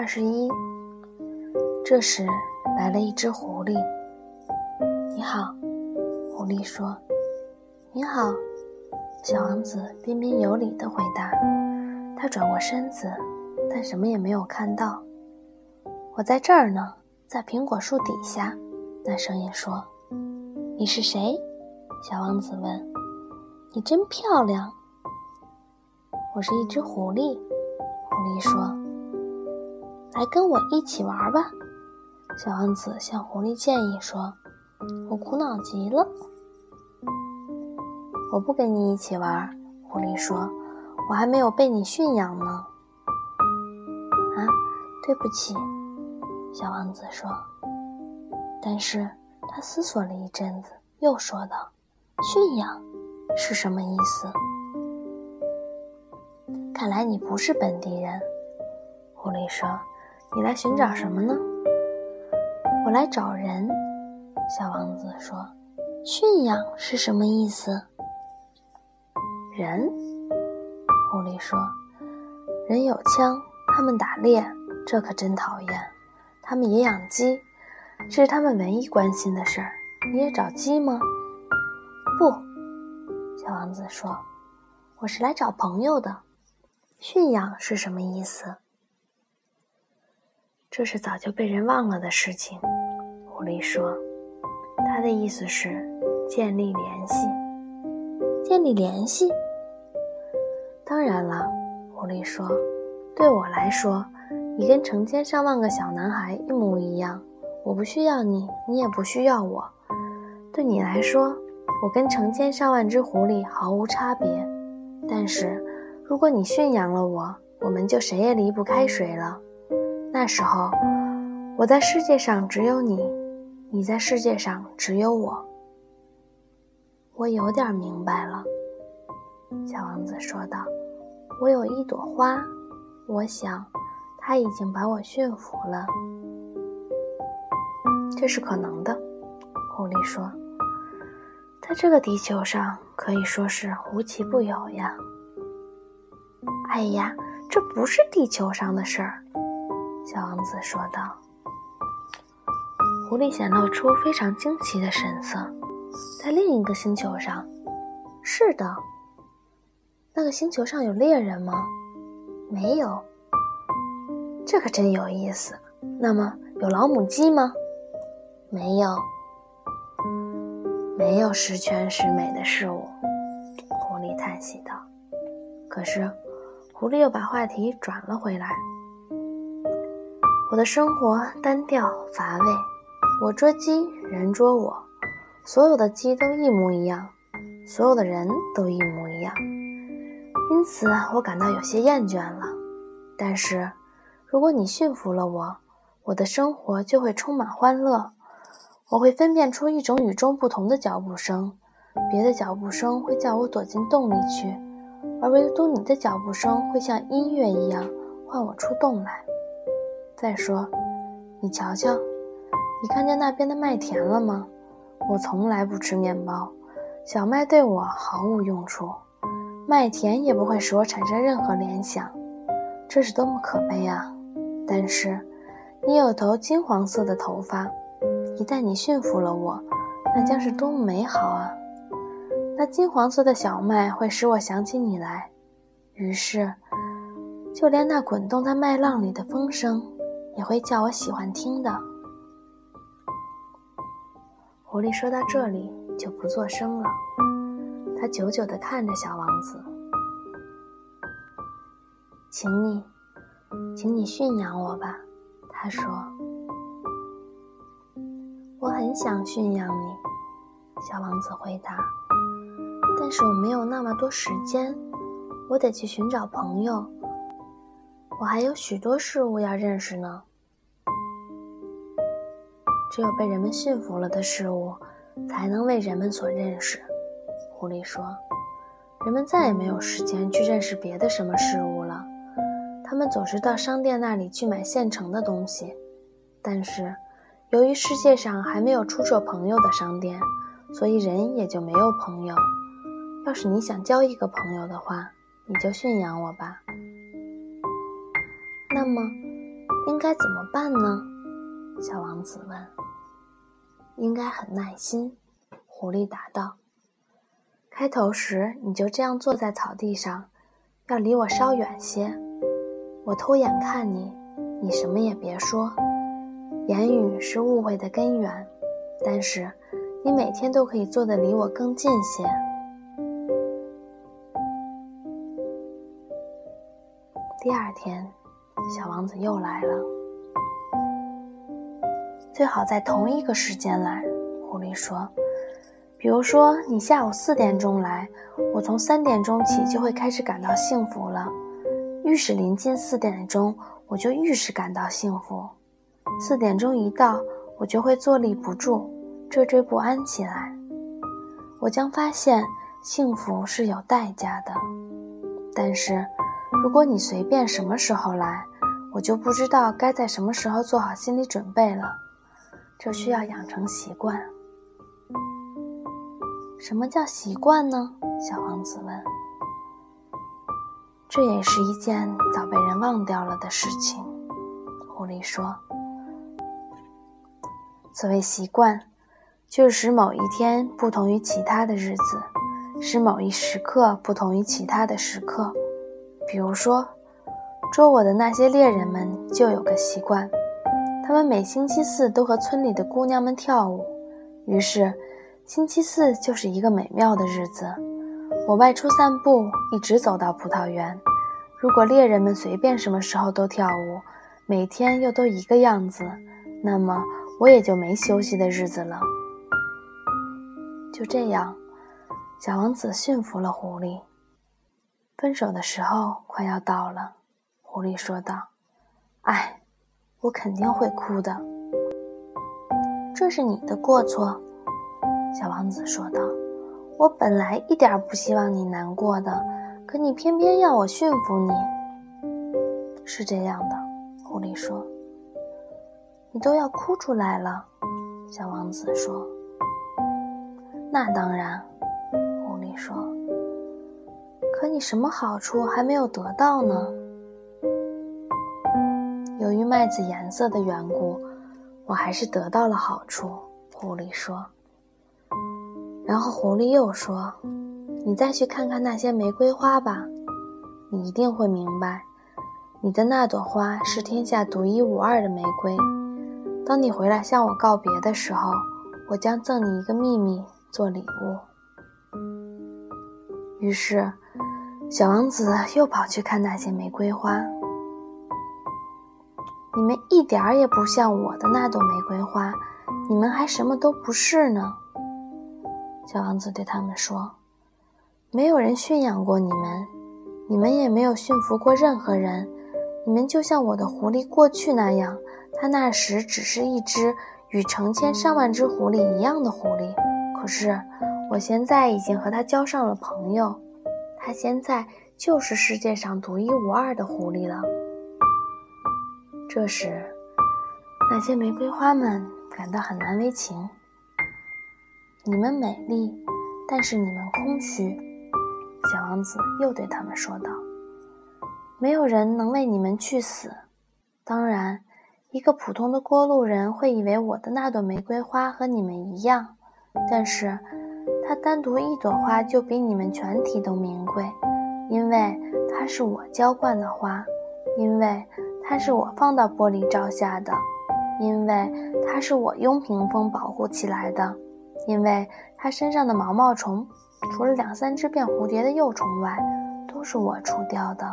二十一。这时来了一只狐狸。你好，狐狸说。你好，小王子彬彬有礼地回答。他转过身子，但什么也没有看到。我在这儿呢，在苹果树底下。那声音说：“你是谁？”小王子问。“你真漂亮。”我是一只狐狸。狐狸说：“来跟我一起玩吧。”小王子向狐狸建议说：“我苦恼极了。”我不跟你一起玩。狐狸说：“我还没有被你驯养呢。”啊，对不起。小王子说。但是他思索了一阵子，又说道：“驯养是什么意思？”看来你不是本地人，狐狸说：“你来寻找什么呢？”我来找人。小王子说：“驯养是什么意思？”人，狐狸说：“人有枪，他们打猎，这可真讨厌。他们也养鸡。”这是他们唯一关心的事儿。你也找鸡吗？不，小王子说：“我是来找朋友的。”驯养是什么意思？这是早就被人忘了的事情。狐狸说：“他的意思是建立联系。”建立联系？当然了，狐狸说：“对我来说，你跟成千上万个小男孩一模一样。”我不需要你，你也不需要我。对你来说，我跟成千上万只狐狸毫无差别。但是，如果你驯养了我，我们就谁也离不开谁了。那时候，我在世界上只有你，你在世界上只有我。我有点明白了，小王子说道。我有一朵花，我想，它已经把我驯服了。这是可能的，狐狸说：“在这个地球上可以说是无奇不有呀。”哎呀，这不是地球上的事儿，小王子说道。狐狸显露出非常惊奇的神色。在另一个星球上，是的。那个星球上有猎人吗？没有。这可真有意思。那么有老母鸡吗？没有，没有十全十美的事物，狐狸叹息道。可是，狐狸又把话题转了回来。我的生活单调乏味，我捉鸡，人捉我，所有的鸡都一模一样，所有的人都一模一样，因此我感到有些厌倦了。但是，如果你驯服了我，我的生活就会充满欢乐。我会分辨出一种与众不同的脚步声，别的脚步声会叫我躲进洞里去，而唯独你的脚步声会像音乐一样唤我出洞来。再说，你瞧瞧，你看见那边的麦田了吗？我从来不吃面包，小麦对我毫无用处，麦田也不会使我产生任何联想，这是多么可悲啊！但是，你有头金黄色的头发。一旦你驯服了我，那将是多么美好啊！那金黄色的小麦会使我想起你来，于是，就连那滚动在麦浪里的风声，也会叫我喜欢听的。狐狸说到这里就不作声了，他久久地看着小王子，请你，请你驯养我吧，他说。我很想驯养你，小王子回答。但是我没有那么多时间，我得去寻找朋友。我还有许多事物要认识呢。只有被人们驯服了的事物，才能为人们所认识。狐狸说：“人们再也没有时间去认识别的什么事物了。他们总是到商店那里去买现成的东西，但是。”由于世界上还没有出售朋友的商店，所以人也就没有朋友。要是你想交一个朋友的话，你就驯养我吧。那么，应该怎么办呢？小王子问。应该很耐心，狐狸答道。开头时你就这样坐在草地上，要离我稍远些。我偷眼看你，你什么也别说。言语是误会的根源，但是你每天都可以坐得离我更近些。第二天，小王子又来了。最好在同一个时间来，狐狸说。比如说，你下午四点钟来，我从三点钟起就会开始感到幸福了。愈是临近四点钟，我就愈是感到幸福。四点钟一到，我就会坐立不住，惴惴不安起来。我将发现幸福是有代价的，但是。如果你随便什么时候来，我就不知道该在什么时候做好心理准备了。这需要养成习惯。什么叫习惯呢？小王子问。这也是一件早被人忘掉了的事情。狐狸说：“所谓习惯，就是使某一天不同于其他的日子，使某一时刻不同于其他的时刻。”比如说，捉我的那些猎人们就有个习惯，他们每星期四都和村里的姑娘们跳舞。于是，星期四就是一个美妙的日子。我外出散步，一直走到葡萄园。如果猎人们随便什么时候都跳舞，每天又都一个样子，那么我也就没休息的日子了。就这样，小王子驯服了狐狸。分手的时候快要到了，狐狸说道：“哎，我肯定会哭的。这是你的过错。”小王子说道：“我本来一点不希望你难过的，可你偏偏要我驯服你。”是这样的，狐狸说：“你都要哭出来了。”小王子说：“那当然。”狐狸说。可你什么好处还没有得到呢？麦子颜色的缘故，我还是得到了好处。狐狸说。然后狐狸又说：“你再去看看那些玫瑰花吧，你一定会明白，你的那朵花是天下独一无二的玫瑰。当你回来向我告别的时候，我将赠你一个秘密做礼物。”于是。小王子又跑去看那些玫瑰花。你们一点儿也不像我的那朵玫瑰花，你们还什么都不是呢。小王子对他们说：“没有人驯养过你们，你们也没有驯服过任何人。你们就像我的狐狸过去那样，它那时只是一只与成千上万只狐狸一样的狐狸。可是，我现在已经和它交上了朋友。”它现在就是世界上独一无二的狐狸了。这时，那些玫瑰花们感到很难为情。你们美丽，但是你们空虚。小王子又对他们说道：“没有人能为你们去死。当然，一个普通的过路人会以为我的那朵玫瑰花和你们一样，但是……”它单独一朵花就比你们全体都名贵，因为它是我浇灌的花，因为它是我放到玻璃罩下的，因为它是我用屏风保护起来的，因为它身上的毛毛虫，除了两三只变蝴蝶的幼虫外，都是我除掉的，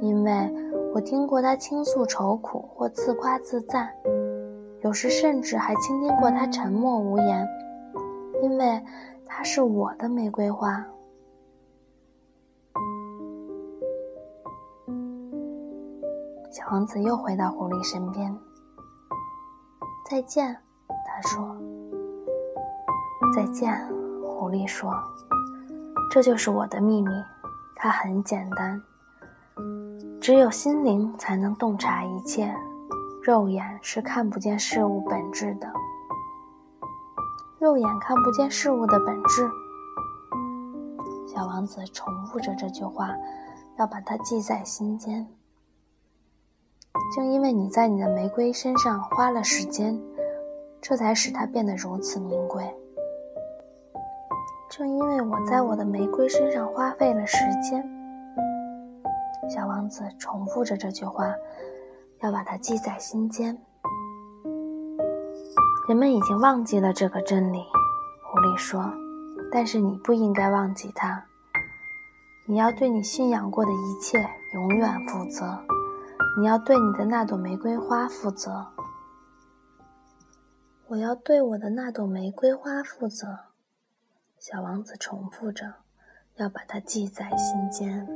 因为我听过它倾诉愁苦或自夸自赞，有时甚至还倾听过它沉默无言，因为。它是我的玫瑰花。小王子又回到狐狸身边。再见，他说。再见，狐狸说。这就是我的秘密，它很简单。只有心灵才能洞察一切，肉眼是看不见事物本质的。肉眼看不见事物的本质。小王子重复着这句话，要把它记在心间。正因为你在你的玫瑰身上花了时间，这才使它变得如此名贵。正因为我在我的玫瑰身上花费了时间，小王子重复着这句话，要把它记在心间。人们已经忘记了这个真理，狐狸说：“但是你不应该忘记它。你要对你信仰过的一切永远负责。”你要对你的那朵玫瑰花负责。我要对我的那朵玫瑰花负责。小王子重复着，要把它记在心间。